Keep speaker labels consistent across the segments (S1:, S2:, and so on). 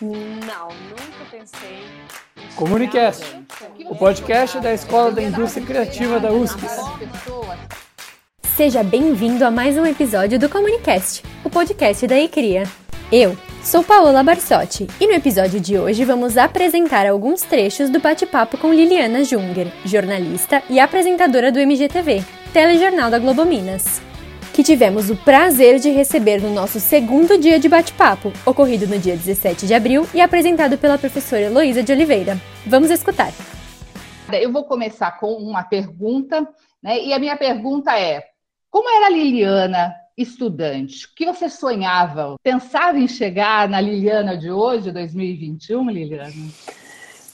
S1: Não, nunca pensei.
S2: Comunicast, o podcast da Escola da Indústria Criativa da USP.
S3: Seja bem-vindo a mais um episódio do Comunicast, o podcast da ICRIA. Eu sou Paola Barsotti e no episódio de hoje vamos apresentar alguns trechos do bate-papo com Liliana Junger, jornalista e apresentadora do MGTV, telejornal da Globo Minas que tivemos o prazer de receber no nosso segundo dia de bate-papo, ocorrido no dia 17 de abril e apresentado pela professora Heloísa de Oliveira. Vamos escutar.
S4: Eu vou começar com uma pergunta, né? E a minha pergunta é: como era a Liliana estudante? O que você sonhava? Pensava em chegar na Liliana de hoje, 2021, Liliana?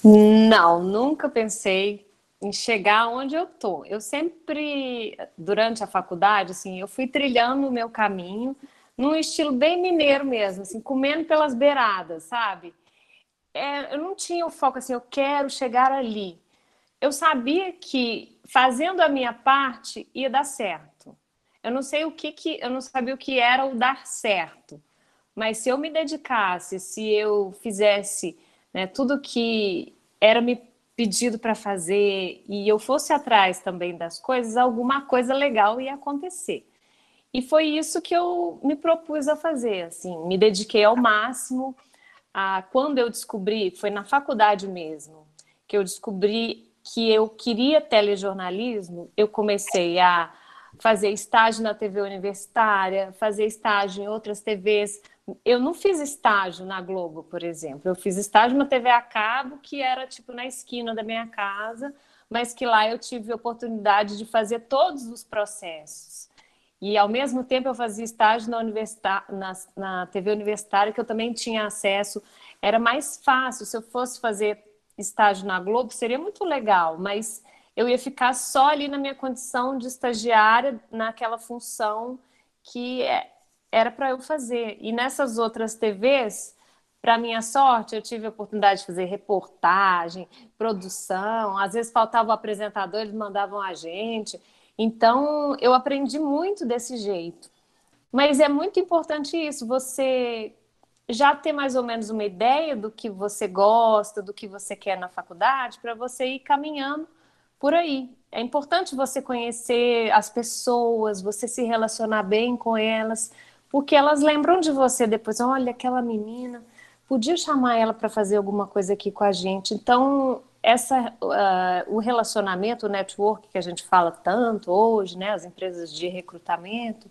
S1: Não, nunca pensei em chegar onde eu tô. Eu sempre, durante a faculdade, assim, eu fui trilhando o meu caminho num estilo bem mineiro mesmo, assim, comendo pelas beiradas, sabe? É, eu não tinha o foco assim, eu quero chegar ali. Eu sabia que fazendo a minha parte ia dar certo. Eu não sei o que que, eu não sabia o que era o dar certo, mas se eu me dedicasse, se eu fizesse né, tudo que era me pedido para fazer e eu fosse atrás também das coisas, alguma coisa legal ia acontecer. E foi isso que eu me propus a fazer, assim, me dediquei ao máximo. A, quando eu descobri, foi na faculdade mesmo, que eu descobri que eu queria telejornalismo, eu comecei a fazer estágio na TV universitária, fazer estágio em outras TVs, eu não fiz estágio na Globo, por exemplo. Eu fiz estágio na TV a cabo, que era tipo na esquina da minha casa, mas que lá eu tive oportunidade de fazer todos os processos. E ao mesmo tempo eu fazia estágio na, na, na TV universitária, que eu também tinha acesso. Era mais fácil. Se eu fosse fazer estágio na Globo, seria muito legal, mas eu ia ficar só ali na minha condição de estagiária, naquela função que é, era para eu fazer. E nessas outras TVs, para minha sorte, eu tive a oportunidade de fazer reportagem, produção. Às vezes faltava o apresentador, eles mandavam a gente. Então, eu aprendi muito desse jeito. Mas é muito importante isso, você já ter mais ou menos uma ideia do que você gosta, do que você quer na faculdade, para você ir caminhando por aí. É importante você conhecer as pessoas, você se relacionar bem com elas, porque elas lembram de você depois. Olha, aquela menina, podia chamar ela para fazer alguma coisa aqui com a gente. Então, essa, uh, o relacionamento, o network que a gente fala tanto hoje, né, as empresas de recrutamento,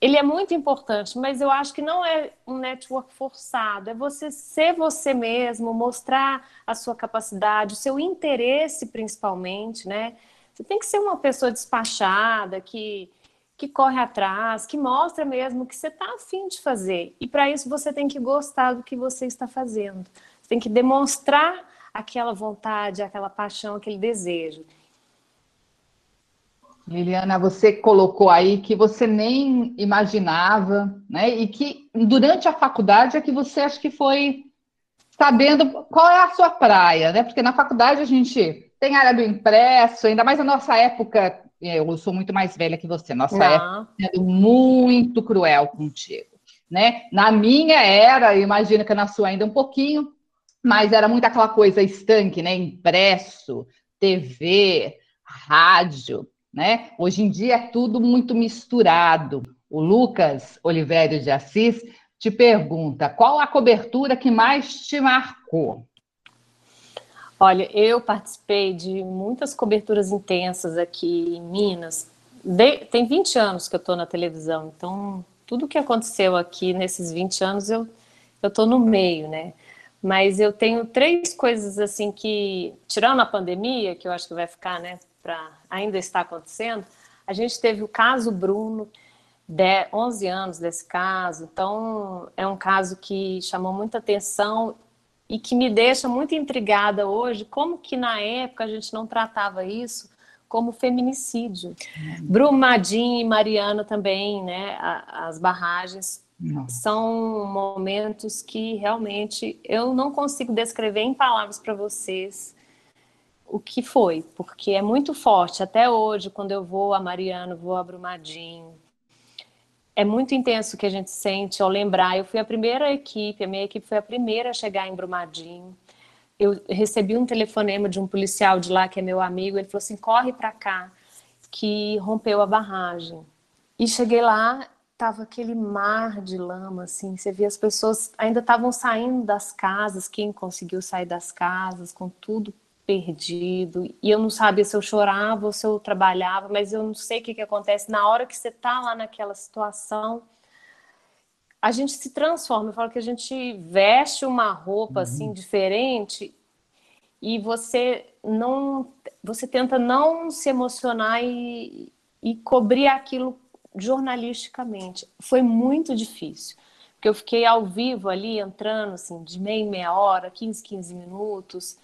S1: ele é muito importante, mas eu acho que não é um network forçado, é você ser você mesmo, mostrar a sua capacidade, o seu interesse principalmente, né? Você tem que ser uma pessoa despachada, que que corre atrás, que mostra mesmo que você está afim de fazer. E para isso você tem que gostar do que você está fazendo. Você tem que demonstrar aquela vontade, aquela paixão, aquele desejo.
S4: Liliana, você colocou aí que você nem imaginava, né? E que durante a faculdade é que você acho que foi sabendo qual é a sua praia, né? Porque na faculdade a gente tem área do impresso, ainda mais na nossa época eu sou muito mais velha que você, nossa época sendo muito cruel contigo, né? Na minha era, imagino que na sua ainda um pouquinho, mas era muito aquela coisa estanque, né? Impresso, TV, rádio, né? Hoje em dia é tudo muito misturado. O Lucas Oliveira de Assis te pergunta: qual a cobertura que mais te marcou?
S1: Olha, eu participei de muitas coberturas intensas aqui em Minas. De, tem 20 anos que eu estou na televisão, então tudo que aconteceu aqui nesses 20 anos eu estou no meio, né? Mas eu tenho três coisas assim que, tirando a pandemia, que eu acho que vai ficar, né, para ainda está acontecendo, a gente teve o caso Bruno, de 11 anos desse caso, então é um caso que chamou muita atenção e que me deixa muito intrigada hoje, como que na época a gente não tratava isso como feminicídio. Uhum. Brumadinho e Mariana também, né, as barragens são momentos que realmente eu não consigo descrever em palavras para vocês o que foi, porque é muito forte. Até hoje, quando eu vou a Mariana, vou a Brumadinho, é muito intenso o que a gente sente ao lembrar. Eu fui a primeira equipe, a minha equipe foi a primeira a chegar em Brumadinho. Eu recebi um telefonema de um policial de lá, que é meu amigo, ele falou assim: corre para cá, que rompeu a barragem. E cheguei lá, tava aquele mar de lama, assim, você via as pessoas ainda estavam saindo das casas, quem conseguiu sair das casas, com tudo perdido, e eu não sabia se eu chorava ou se eu trabalhava, mas eu não sei o que, que acontece. Na hora que você tá lá naquela situação, a gente se transforma. Eu falo que a gente veste uma roupa assim, uhum. assim diferente e você não você tenta não se emocionar e, e cobrir aquilo jornalisticamente. Foi muito difícil, porque eu fiquei ao vivo ali, entrando assim, de meia em meia hora, 15, 15 minutos,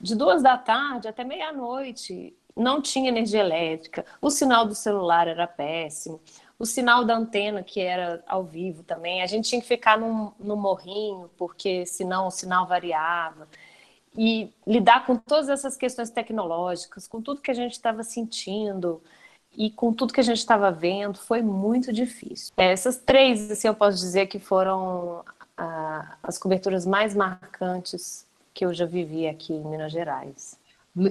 S1: de duas da tarde até meia-noite. Não tinha energia elétrica, o sinal do celular era péssimo, o sinal da antena, que era ao vivo também, a gente tinha que ficar no, no morrinho, porque senão o sinal variava e lidar com todas essas questões tecnológicas, com tudo que a gente estava sentindo e com tudo que a gente estava vendo, foi muito difícil. Essas três, assim, eu posso dizer que foram ah, as coberturas mais marcantes que eu já vivi aqui em Minas Gerais.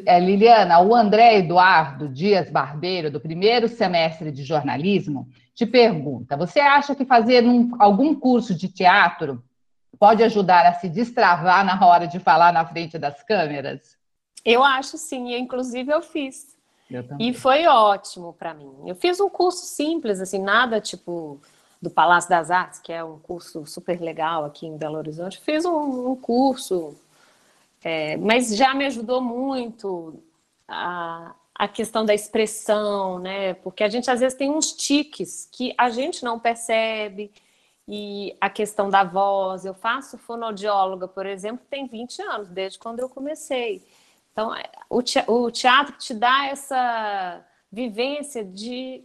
S4: É, Liliana, o André Eduardo Dias Barbeiro, do primeiro semestre de jornalismo, te pergunta: você acha que fazer um, algum curso de teatro pode ajudar a se destravar na hora de falar na frente das câmeras?
S1: Eu acho sim, inclusive eu fiz. Eu e foi ótimo para mim. Eu fiz um curso simples, assim, nada tipo do Palácio das Artes, que é um curso super legal aqui em Belo Horizonte. Fiz um, um curso, é, mas já me ajudou muito a, a questão da expressão, né? Porque a gente às vezes tem uns tiques que a gente não percebe e a questão da voz. Eu faço fonoaudióloga, por exemplo, tem 20 anos, desde quando eu comecei. Então, é, o teatro te dá essa vivência de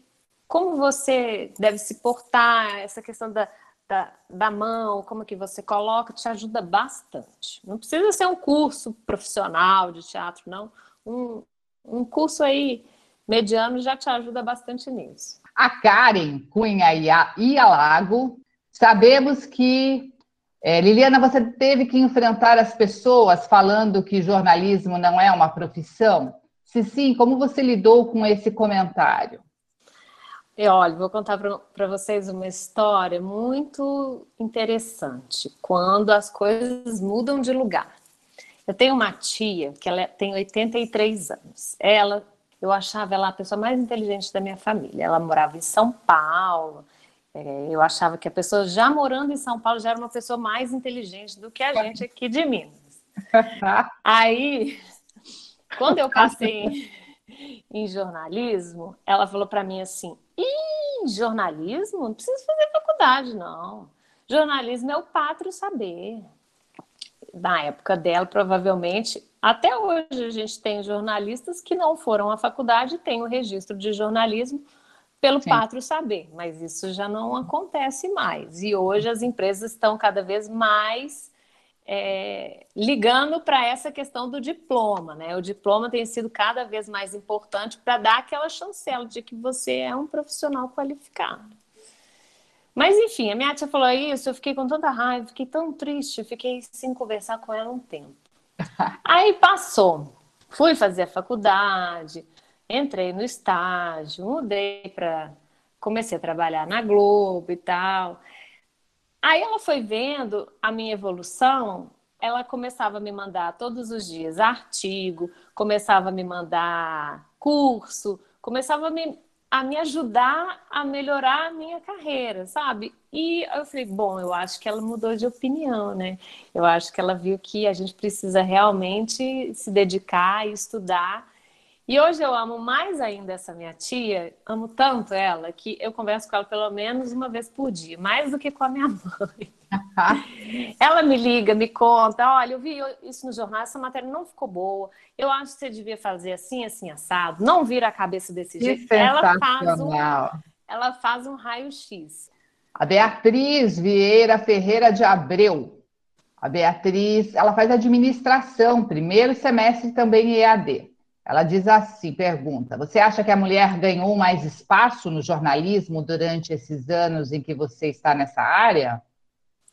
S1: como você deve se portar, essa questão da, da, da, mão, como que você coloca, te ajuda bastante. Não precisa ser um curso profissional de teatro, não. Um, um curso aí mediano já te ajuda bastante nisso.
S4: A Karen Cunha Ialago Sabemos que, é, Liliana, você teve que enfrentar as pessoas falando que jornalismo não é uma profissão? Se sim, como você lidou com esse comentário?
S1: E olha, vou contar para vocês uma história muito interessante quando as coisas mudam de lugar. Eu tenho uma tia que ela tem 83 anos. Ela, eu achava ela a pessoa mais inteligente da minha família. Ela morava em São Paulo, é, eu achava que a pessoa já morando em São Paulo já era uma pessoa mais inteligente do que a gente aqui de Minas. Aí, quando eu passei em jornalismo, ela falou para mim assim: Jornalismo? Não precisa fazer faculdade, não. Jornalismo é o pátrio saber. Na época dela, provavelmente, até hoje a gente tem jornalistas que não foram à faculdade e têm o registro de jornalismo pelo Sim. pátrio saber, mas isso já não acontece mais. E hoje as empresas estão cada vez mais é, ligando para essa questão do diploma, né? O diploma tem sido cada vez mais importante para dar aquela chancela de que você é um profissional qualificado. Mas enfim, a minha tia falou isso, eu fiquei com tanta raiva, fiquei tão triste, fiquei sem conversar com ela um tempo. Aí passou, fui fazer a faculdade, entrei no estágio, mudei para. Comecei a trabalhar na Globo e tal. Aí ela foi vendo a minha evolução, ela começava a me mandar todos os dias artigo, começava a me mandar curso, começava a me, a me ajudar a melhorar a minha carreira, sabe? E eu falei, bom, eu acho que ela mudou de opinião, né? Eu acho que ela viu que a gente precisa realmente se dedicar e estudar e hoje eu amo mais ainda essa minha tia, amo tanto ela, que eu converso com ela pelo menos uma vez por dia, mais do que com a minha mãe. ela me liga, me conta: olha, eu vi isso no jornal, essa matéria não ficou boa, eu acho que você devia fazer assim, assim, assado, não vira a cabeça desse que jeito. Ela faz, um, ela faz um raio-x.
S4: A Beatriz Vieira Ferreira de Abreu. A Beatriz, ela faz administração, primeiro semestre também EAD. Ela diz assim: pergunta, você acha que a mulher ganhou mais espaço no jornalismo durante esses anos em que você está nessa área?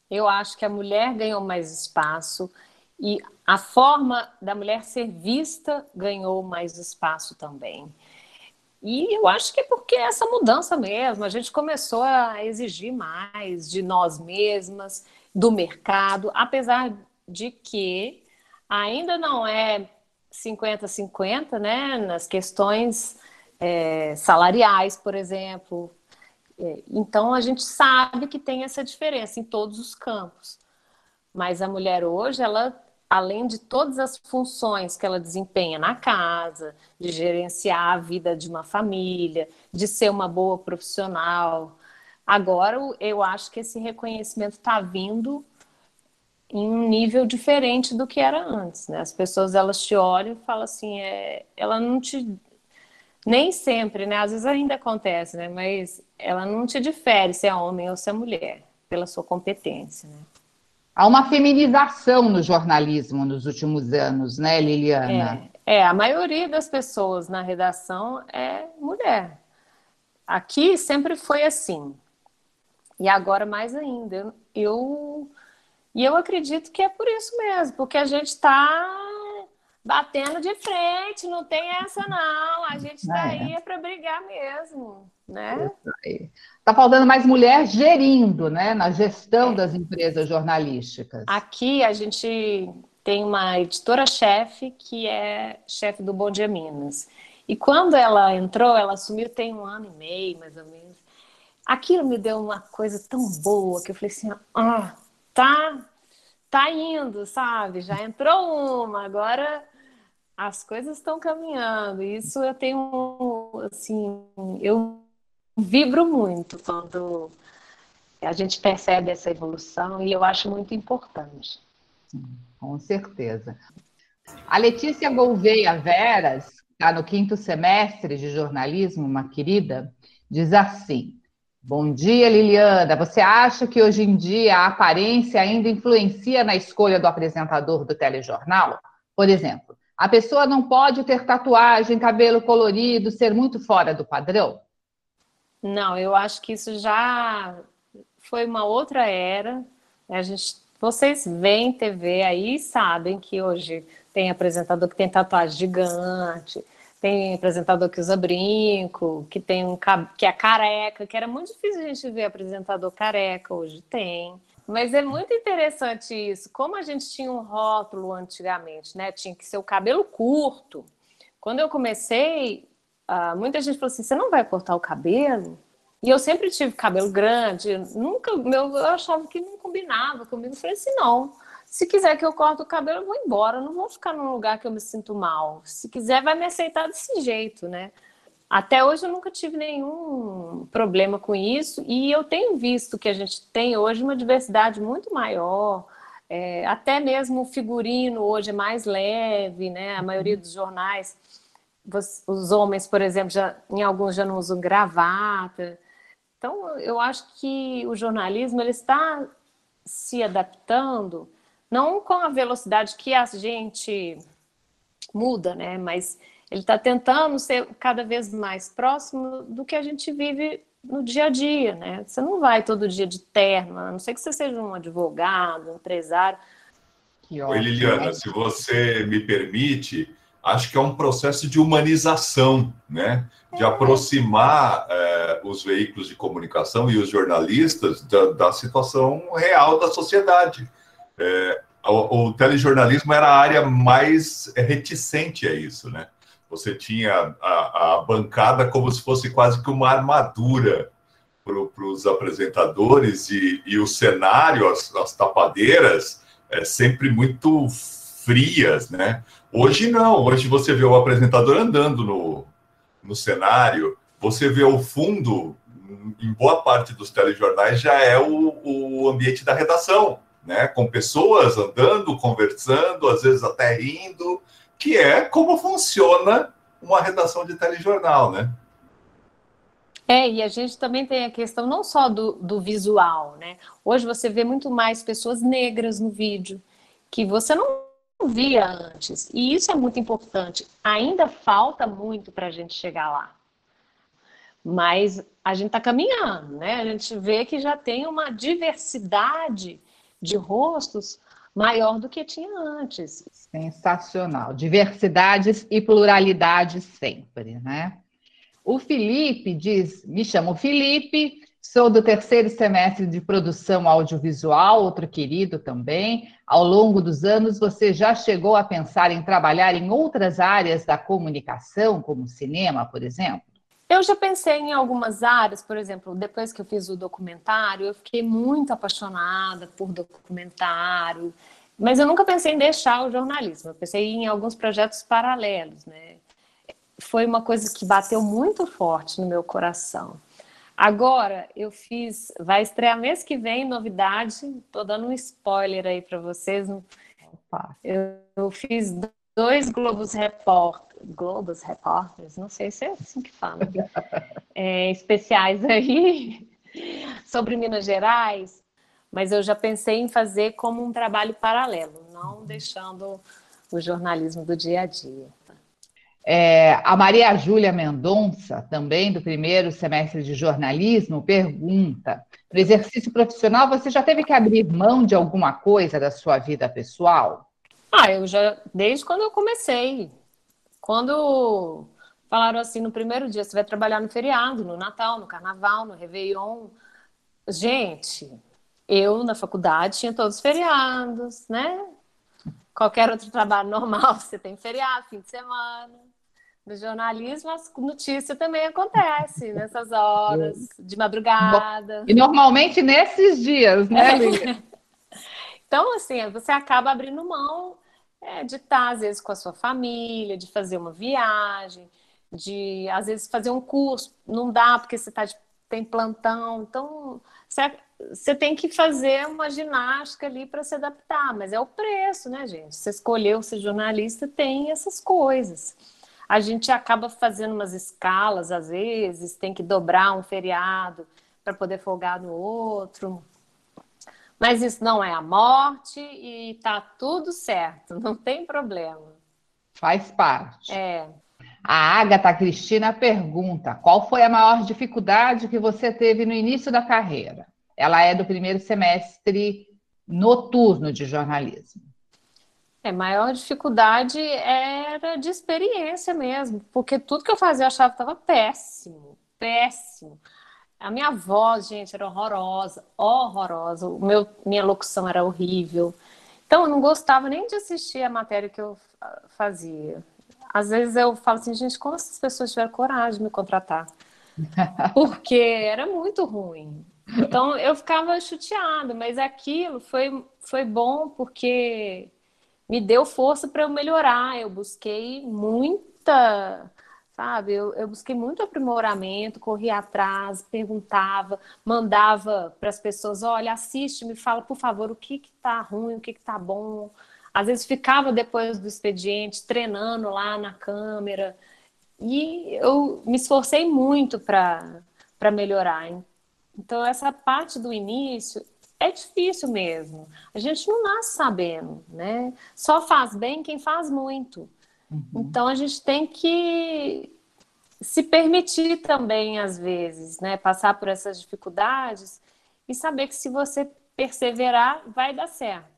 S1: Eu acho que a mulher ganhou mais espaço e a forma da mulher ser vista ganhou mais espaço também. E eu acho que é porque essa mudança mesmo, a gente começou a exigir mais de nós mesmas, do mercado, apesar de que ainda não é 50-50, né, nas questões é, salariais, por exemplo. É, então a gente sabe que tem essa diferença em todos os campos. Mas a mulher hoje, ela além de todas as funções que ela desempenha na casa, de gerenciar a vida de uma família, de ser uma boa profissional. Agora eu acho que esse reconhecimento está vindo em um nível diferente do que era antes, né? As pessoas elas te olham e falam assim, é, ela não te nem sempre, né? Às vezes ainda acontece, né? Mas ela não te difere se é homem ou se é mulher pela sua competência, né?
S4: Há uma feminização no jornalismo nos últimos anos, né, Liliana?
S1: É, é, a maioria das pessoas na redação é mulher. Aqui sempre foi assim. E agora mais ainda. Eu, eu e eu acredito que é por isso mesmo, porque a gente está batendo de frente, não tem essa não. A gente está é. aí é para brigar mesmo, né?
S4: Está faltando mais mulher gerindo, né? Na gestão é. das empresas jornalísticas.
S1: Aqui a gente tem uma editora-chefe que é chefe do Bom Dia Minas. E quando ela entrou, ela assumiu tem um ano e meio, mais ou menos. Aquilo me deu uma coisa tão boa que eu falei assim, ah, tá, tá indo, sabe? Já entrou uma, agora as coisas estão caminhando. Isso eu tenho, assim, eu vibro muito quando a gente percebe essa evolução e eu acho muito importante.
S4: Com certeza. A Letícia Gouveia Veras, está no quinto semestre de jornalismo, uma querida, diz assim: Bom dia, Liliana. Você acha que hoje em dia a aparência ainda influencia na escolha do apresentador do telejornal? Por exemplo, a pessoa não pode ter tatuagem, cabelo colorido, ser muito fora do padrão?
S1: Não, eu acho que isso já foi uma outra era. A gente, vocês veem TV aí sabem que hoje tem apresentador que tem tatuagem gigante, tem apresentador que usa brinco, que tem um que é careca, que era muito difícil a gente ver apresentador careca, hoje tem. Mas é muito interessante isso. Como a gente tinha um rótulo antigamente, né? Tinha que ser o cabelo curto. Quando eu comecei, uh, muita gente falou assim: você não vai cortar o cabelo? E eu sempre tive cabelo grande, nunca, meu, eu achava que não combinava comigo. Eu falei assim: não, se quiser que eu corte o cabelo, eu vou embora, eu não vou ficar num lugar que eu me sinto mal. Se quiser, vai me aceitar desse jeito, né? Até hoje eu nunca tive nenhum problema com isso e eu tenho visto que a gente tem hoje uma diversidade muito maior, é, até mesmo o figurino hoje é mais leve, né? A maioria dos jornais, os homens, por exemplo, já, em alguns já não usam gravata. Então, eu acho que o jornalismo ele está se adaptando, não com a velocidade que a gente muda, né? Mas ele está tentando ser cada vez mais próximo do que a gente vive no dia a dia, né? Você não vai todo dia de terno, a não ser que você seja um advogado, um empresário.
S5: Oi, Liliana, se você me permite, acho que é um processo de humanização, né? De é. aproximar é, os veículos de comunicação e os jornalistas da, da situação real da sociedade. É, o, o telejornalismo era a área mais reticente a isso, né? Você tinha a, a bancada como se fosse quase que uma armadura para os apresentadores e, e, o cenário, as, as tapadeiras, é sempre muito frias, né? Hoje não, hoje você vê o apresentador andando no, no cenário, você vê o fundo, em boa parte dos telejornais, já é o, o ambiente da redação, né? Com pessoas andando, conversando, às vezes até rindo, que é como funciona uma redação de telejornal, né?
S1: É, e a gente também tem a questão não só do, do visual, né? Hoje você vê muito mais pessoas negras no vídeo, que você não via antes. E isso é muito importante. Ainda falta muito para a gente chegar lá. Mas a gente está caminhando, né? A gente vê que já tem uma diversidade de rostos maior do que tinha antes.
S4: Sensacional. Diversidades e pluralidade sempre, né? O Felipe diz: me chamo Felipe, sou do terceiro semestre de produção audiovisual, outro querido também. Ao longo dos anos, você já chegou a pensar em trabalhar em outras áreas da comunicação, como cinema, por exemplo?
S1: Eu já pensei em algumas áreas, por exemplo, depois que eu fiz o documentário, eu fiquei muito apaixonada por documentário, mas eu nunca pensei em deixar o jornalismo. Eu pensei em alguns projetos paralelos, né? Foi uma coisa que bateu muito forte no meu coração. Agora, eu fiz, vai estrear mês que vem, novidade, tô dando um spoiler aí para vocês. Eu, eu fiz dois Globos Repórter Globos Repórteres, não sei se é assim que fala, é, especiais aí sobre Minas Gerais, mas eu já pensei em fazer como um trabalho paralelo, não deixando o jornalismo do dia a dia.
S4: É, a Maria Júlia Mendonça, também do primeiro semestre de jornalismo, pergunta: no exercício profissional, você já teve que abrir mão de alguma coisa da sua vida pessoal?
S1: Ah, eu já, desde quando eu comecei, quando falaram assim, no primeiro dia, você vai trabalhar no feriado, no Natal, no Carnaval, no Réveillon. Gente, eu na faculdade tinha todos os feriados, né? Qualquer outro trabalho normal, você tem feriado, fim de semana. No jornalismo, as notícias também acontecem nessas horas, de madrugada.
S4: E normalmente nesses dias, né, Lívia?
S1: então, assim, você acaba abrindo mão é, de estar, às vezes, com a sua família, de fazer uma viagem, de, às vezes, fazer um curso. Não dá porque você tá de, tem plantão. Então, você, você tem que fazer uma ginástica ali para se adaptar. Mas é o preço, né, gente? Você escolheu ser jornalista, tem essas coisas. A gente acaba fazendo umas escalas, às vezes, tem que dobrar um feriado para poder folgar no outro. Mas isso não é a morte e tá tudo certo, não tem problema.
S4: Faz parte.
S1: É.
S4: A Agatha Cristina pergunta: qual foi a maior dificuldade que você teve no início da carreira? Ela é do primeiro semestre noturno de jornalismo.
S1: É, maior dificuldade era de experiência mesmo, porque tudo que eu fazia eu achava que estava péssimo, péssimo. A minha voz, gente, era horrorosa, horrorosa. O meu, minha locução era horrível. Então, eu não gostava nem de assistir a matéria que eu fazia. Às vezes eu falo assim, gente, como essas pessoas tiveram coragem de me contratar? Porque era muito ruim. Então, eu ficava chuteada, mas aquilo foi, foi bom porque me deu força para eu melhorar. Eu busquei muita sabe? Eu, eu busquei muito aprimoramento, corri atrás, perguntava, mandava para as pessoas: olha, assiste, me fala, por favor, o que está ruim, o que está bom. Às vezes ficava depois do expediente treinando lá na câmera. E eu me esforcei muito para melhorar. Então, essa parte do início é difícil mesmo. A gente não nasce sabendo, né? Só faz bem quem faz muito. Uhum. Então a gente tem que se permitir também, às vezes, né, passar por essas dificuldades e saber que se você perseverar, vai dar certo.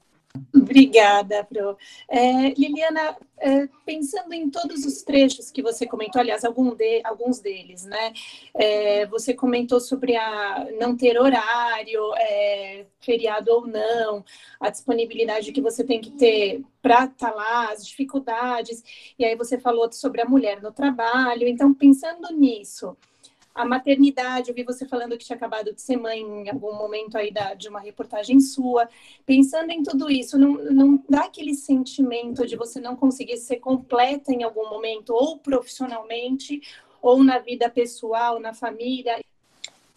S6: Obrigada, Pro. É, Liliana, é, pensando em todos os trechos que você comentou, aliás, de, alguns deles, né? É, você comentou sobre a não ter horário, é, feriado ou não, a disponibilidade que você tem que ter para estar tá lá, as dificuldades, e aí você falou sobre a mulher no trabalho. Então, pensando nisso, a maternidade, eu vi você falando que tinha acabado de ser mãe em algum momento aí da, de uma reportagem sua. Pensando em tudo isso, não, não dá aquele sentimento de você não conseguir ser completa em algum momento, ou profissionalmente, ou na vida pessoal, na família?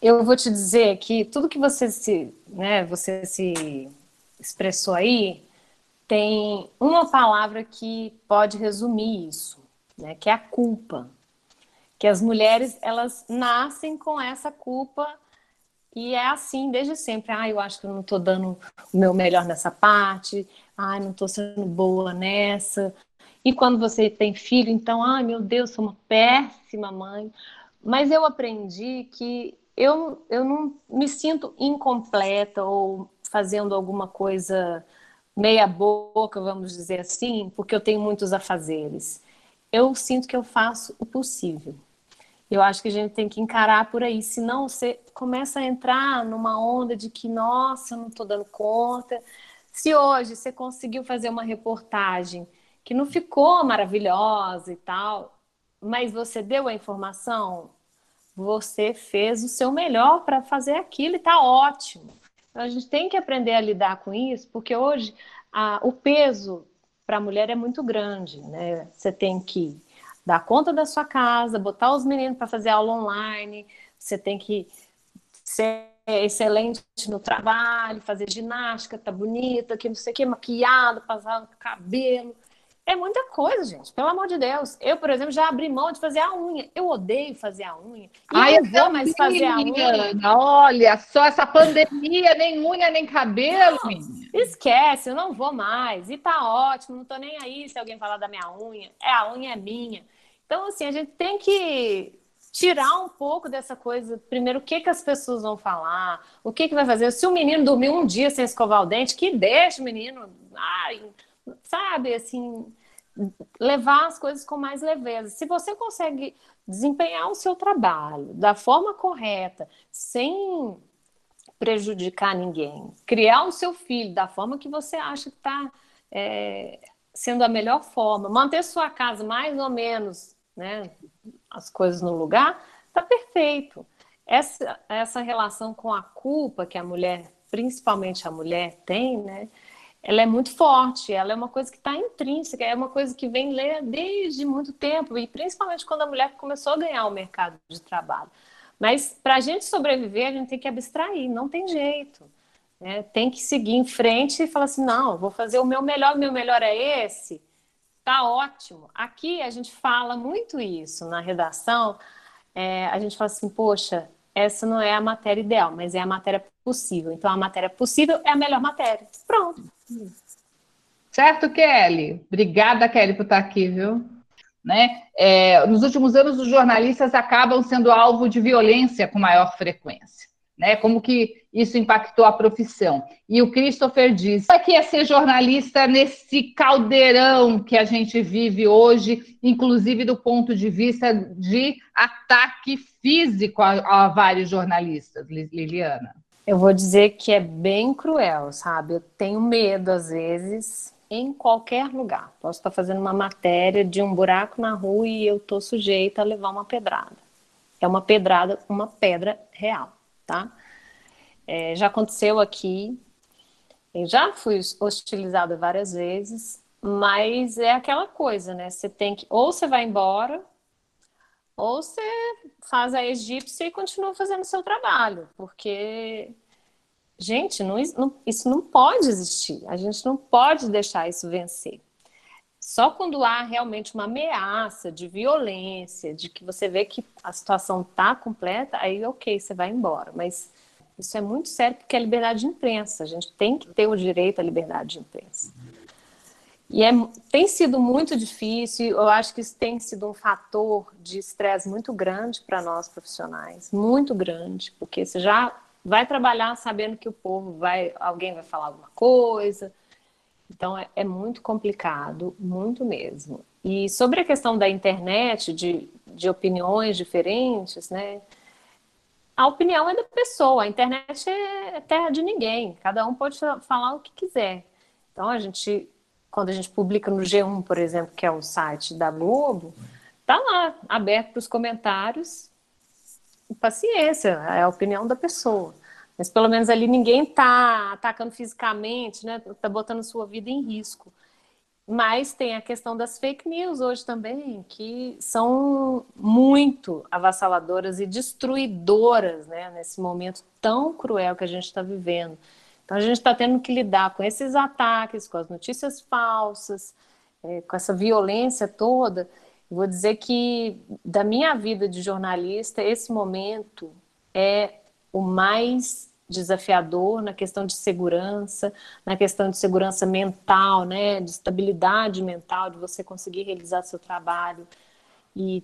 S1: Eu vou te dizer que tudo que você se, né, você se expressou aí tem uma palavra que pode resumir isso, né, que é a culpa que as mulheres elas nascem com essa culpa e é assim desde sempre. Ah, eu acho que eu não estou dando o meu melhor nessa parte. ai, não estou sendo boa nessa. E quando você tem filho, então, ai meu Deus, sou uma péssima mãe. Mas eu aprendi que eu, eu não me sinto incompleta ou fazendo alguma coisa meia boca, vamos dizer assim, porque eu tenho muitos afazeres. Eu sinto que eu faço o possível. Eu acho que a gente tem que encarar por aí, senão você começa a entrar numa onda de que, nossa, eu não estou dando conta. Se hoje você conseguiu fazer uma reportagem que não ficou maravilhosa e tal, mas você deu a informação, você fez o seu melhor para fazer aquilo e está ótimo. Então, a gente tem que aprender a lidar com isso, porque hoje a, o peso para a mulher é muito grande, né? Você tem que dar conta da sua casa, botar os meninos para fazer aula online, você tem que ser excelente no trabalho, fazer ginástica, tá bonita, que não sei o que, maquiado, passar cabelo. É muita coisa, gente. Pelo amor de Deus. Eu, por exemplo, já abri mão de fazer a unha. Eu odeio fazer a unha.
S4: Ai, eu vou mais fazer a unha. Olha, só essa pandemia, nem unha, nem cabelo. Não,
S1: esquece, eu não vou mais. E tá ótimo, não tô nem aí se alguém falar da minha unha. É, a unha é minha. Então, assim, a gente tem que tirar um pouco dessa coisa. Primeiro, o que, que as pessoas vão falar? O que, que vai fazer? Se o menino dormiu um dia sem escovar o dente, que deixa o menino. Ai, sabe, assim, levar as coisas com mais leveza. Se você consegue desempenhar o seu trabalho da forma correta, sem prejudicar ninguém, criar o seu filho da forma que você acha que está é, sendo a melhor forma, manter sua casa mais ou menos, né, as coisas no lugar, está perfeito. Essa, essa relação com a culpa que a mulher, principalmente a mulher, tem, né? Ela é muito forte, ela é uma coisa que está intrínseca, é uma coisa que vem ler desde muito tempo, e principalmente quando a mulher começou a ganhar o mercado de trabalho. Mas para a gente sobreviver, a gente tem que abstrair, não tem jeito. Né? Tem que seguir em frente e falar assim: não, vou fazer o meu melhor, meu melhor é esse. Tá ótimo. Aqui a gente fala muito isso na redação. É, a gente fala assim: poxa, essa não é a matéria ideal, mas é a matéria possível. Então, a matéria possível é a melhor matéria. Pronto.
S4: Certo, Kelly? Obrigada, Kelly, por estar aqui, viu? Né? É, nos últimos anos, os jornalistas acabam sendo alvo de violência com maior frequência. Né? Como que isso impactou a profissão? E o Christopher diz: como é que é ser jornalista nesse caldeirão que a gente vive hoje, inclusive do ponto de vista de ataque físico a, a vários jornalistas, Liliana?
S1: Eu vou dizer que é bem cruel, sabe? Eu tenho medo, às vezes, em qualquer lugar. Posso estar fazendo uma matéria de um buraco na rua e eu estou sujeita a levar uma pedrada. É uma pedrada, uma pedra real, tá? É, já aconteceu aqui, eu já fui hostilizada várias vezes, mas é aquela coisa, né? Você tem que, ou você vai embora, ou você faz a egípcia e continua fazendo o seu trabalho, porque, gente, não, não, isso não pode existir, a gente não pode deixar isso vencer. Só quando há realmente uma ameaça de violência, de que você vê que a situação está completa, aí ok, você vai embora. Mas isso é muito sério porque é liberdade de imprensa. A gente tem que ter o direito à liberdade de imprensa. E é, tem sido muito difícil, eu acho que isso tem sido um fator de estresse muito grande para nós profissionais, muito grande, porque você já vai trabalhar sabendo que o povo vai, alguém vai falar alguma coisa, então é, é muito complicado, muito mesmo. E sobre a questão da internet, de, de opiniões diferentes, né? A opinião é da pessoa, a internet é terra de ninguém, cada um pode falar o que quiser. Então a gente quando a gente publica no G1, por exemplo, que é o site da Globo, tá lá, aberto para os comentários. Paciência, é a opinião da pessoa. Mas pelo menos ali ninguém tá atacando fisicamente, né? Tá botando sua vida em risco. Mas tem a questão das fake news hoje também, que são muito avassaladoras e destruidoras, né? Nesse momento tão cruel que a gente está vivendo. Então a gente está tendo que lidar com esses ataques, com as notícias falsas, é, com essa violência toda. Vou dizer que da minha vida de jornalista, esse momento é o mais desafiador na questão de segurança, na questão de segurança mental, né, de estabilidade mental, de você conseguir realizar seu trabalho e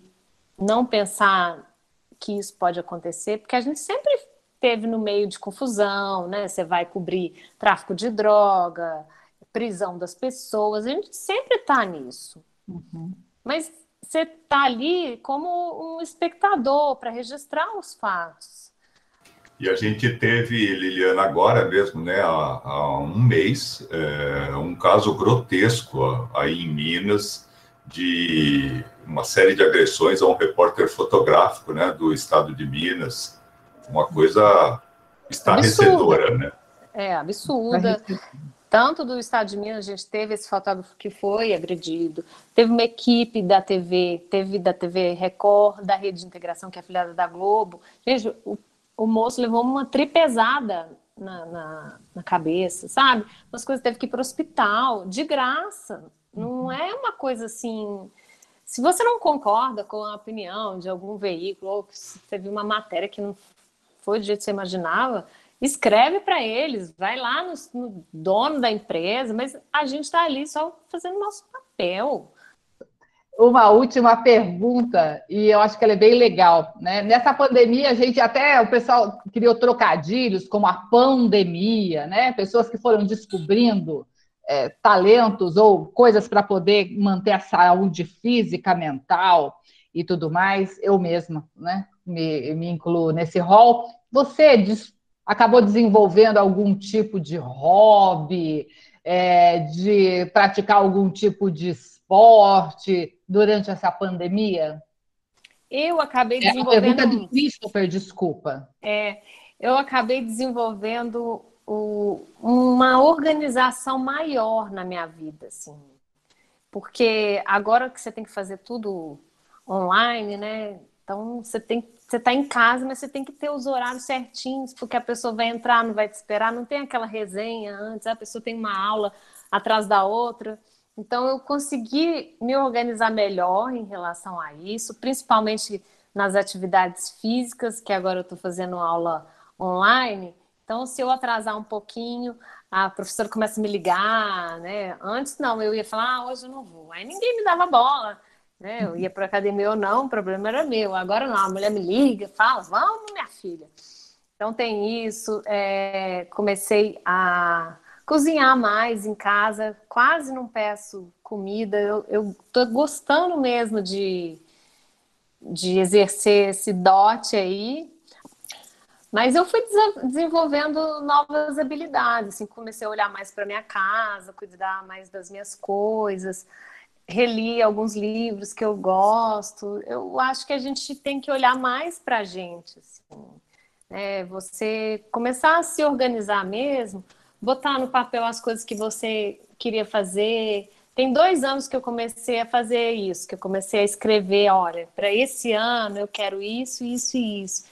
S1: não pensar que isso pode acontecer, porque a gente sempre teve no meio de confusão, né? Você vai cobrir tráfico de droga, prisão das pessoas, a gente sempre está nisso. Uhum. Mas você está ali como um espectador para registrar os fatos.
S5: E a gente teve, Liliana, agora mesmo, né, há, há um mês, é, um caso grotesco aí em Minas de uma série de agressões a um repórter fotográfico, né, do estado de Minas, uma coisa estarrecedora, absurda. né?
S1: É, absurda tanto do Estado de Minas, a gente teve esse fotógrafo que foi agredido, teve uma equipe da TV, teve da TV Record, da Rede de Integração, que é afiliada da Globo. Gente, o, o moço levou uma tripesada na, na, na, cabeça, sabe? As coisas teve que ir para o hospital, de graça. Não uhum. é uma coisa assim. Se você não concorda com a opinião de algum veículo, ou se viu uma matéria que não foi do jeito que você imaginava, escreve para eles, vai lá no, no, dono da empresa, mas a gente está ali só fazendo nosso papel.
S4: Uma última pergunta, e eu acho que ela é bem legal. Né? Nessa pandemia, a gente até, o pessoal criou trocadilhos como a pandemia, né? pessoas que foram descobrindo é, talentos ou coisas para poder manter a saúde física, mental e tudo mais. Eu mesma né? me, me incluo nesse rol. Você acabou desenvolvendo algum tipo de hobby, é, de praticar algum tipo de esporte durante essa pandemia?
S1: Eu acabei desenvolvendo. É a
S4: pergunta do Christopher, desculpa.
S1: É, eu acabei desenvolvendo o, uma organização maior na minha vida, assim. Porque agora que você tem que fazer tudo online, né? Então você tem você está em casa, mas você tem que ter os horários certinhos, porque a pessoa vai entrar, não vai te esperar, não tem aquela resenha antes, a pessoa tem uma aula atrás da outra. Então, eu consegui me organizar melhor em relação a isso, principalmente nas atividades físicas, que agora eu estou fazendo aula online. Então, se eu atrasar um pouquinho, a professora começa a me ligar, né? Antes, não, eu ia falar, ah, hoje eu não vou. Aí ninguém me dava bola. Né? Eu ia para academia ou não, o problema era meu. Agora não, a mulher me liga, fala, vamos, minha filha. Então tem isso. É, comecei a cozinhar mais em casa, quase não peço comida. Eu estou gostando mesmo de, de exercer esse dote aí. Mas eu fui desenvolvendo novas habilidades, assim, comecei a olhar mais para minha casa, cuidar mais das minhas coisas reli alguns livros que eu gosto. Eu acho que a gente tem que olhar mais para a gente. Assim, né? Você começar a se organizar mesmo, botar no papel as coisas que você queria fazer. Tem dois anos que eu comecei a fazer isso, que eu comecei a escrever, olha, para esse ano eu quero isso, isso e isso.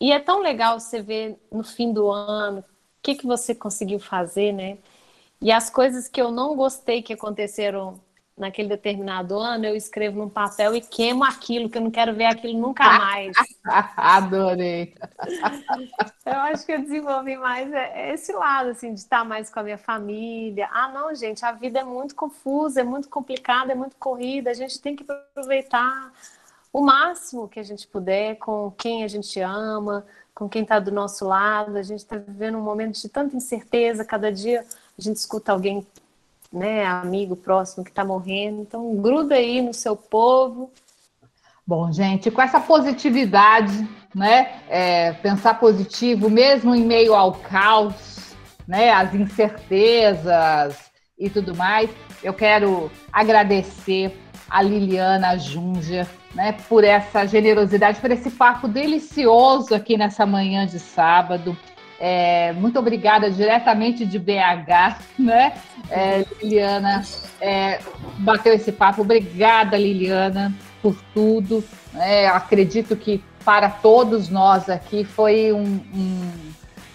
S1: E é tão legal você ver no fim do ano o que, que você conseguiu fazer, né? E as coisas que eu não gostei que aconteceram naquele determinado ano, eu escrevo num papel e queimo aquilo, que eu não quero ver aquilo nunca mais.
S4: Adorei.
S1: Eu acho que eu desenvolvi mais é, é esse lado, assim, de estar mais com a minha família. Ah, não, gente, a vida é muito confusa, é muito complicada, é muito corrida, a gente tem que aproveitar o máximo que a gente puder com quem a gente ama, com quem está do nosso lado. A gente está vivendo um momento de tanta incerteza, cada dia a gente escuta alguém né, amigo próximo que está morrendo. Então, gruda aí no seu povo.
S4: Bom, gente, com essa positividade, né, é, pensar positivo, mesmo em meio ao caos, né, as incertezas e tudo mais, eu quero agradecer a Liliana Junger, né, por essa generosidade, por esse papo delicioso aqui nessa manhã de sábado. É, muito obrigada diretamente de BH, né? É, Liliana é, bateu esse papo. Obrigada, Liliana, por tudo. É, acredito que para todos nós aqui foi um, um,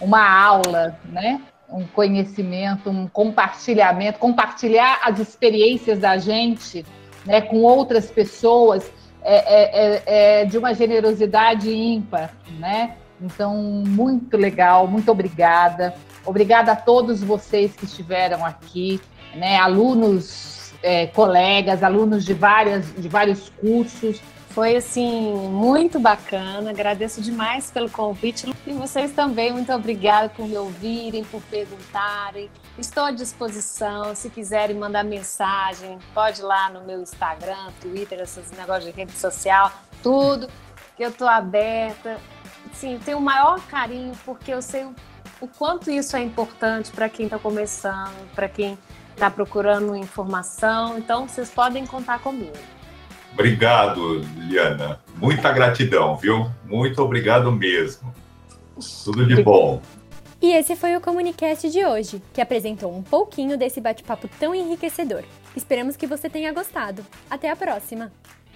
S4: uma aula, né? um conhecimento, um compartilhamento, compartilhar as experiências da gente né, com outras pessoas é, é, é, é de uma generosidade ímpar, né? Então, muito legal, muito obrigada. Obrigada a todos vocês que estiveram aqui, né? Alunos, é, colegas, alunos de, várias, de vários cursos.
S1: Foi assim muito bacana. Agradeço demais pelo convite e vocês também. Muito obrigada por me ouvirem, por perguntarem. Estou à disposição. Se quiserem mandar mensagem, pode ir lá no meu Instagram, Twitter, esses negócios de rede social, tudo. Que eu estou aberta. Sim, tenho o maior carinho porque eu sei o quanto isso é importante para quem está começando, para quem está procurando informação. Então, vocês podem contar comigo.
S5: Obrigado, Liliana. Muita gratidão, viu? Muito obrigado mesmo. Tudo de bom.
S3: E esse foi o Comunicast de hoje, que apresentou um pouquinho desse bate-papo tão enriquecedor. Esperamos que você tenha gostado. Até a próxima!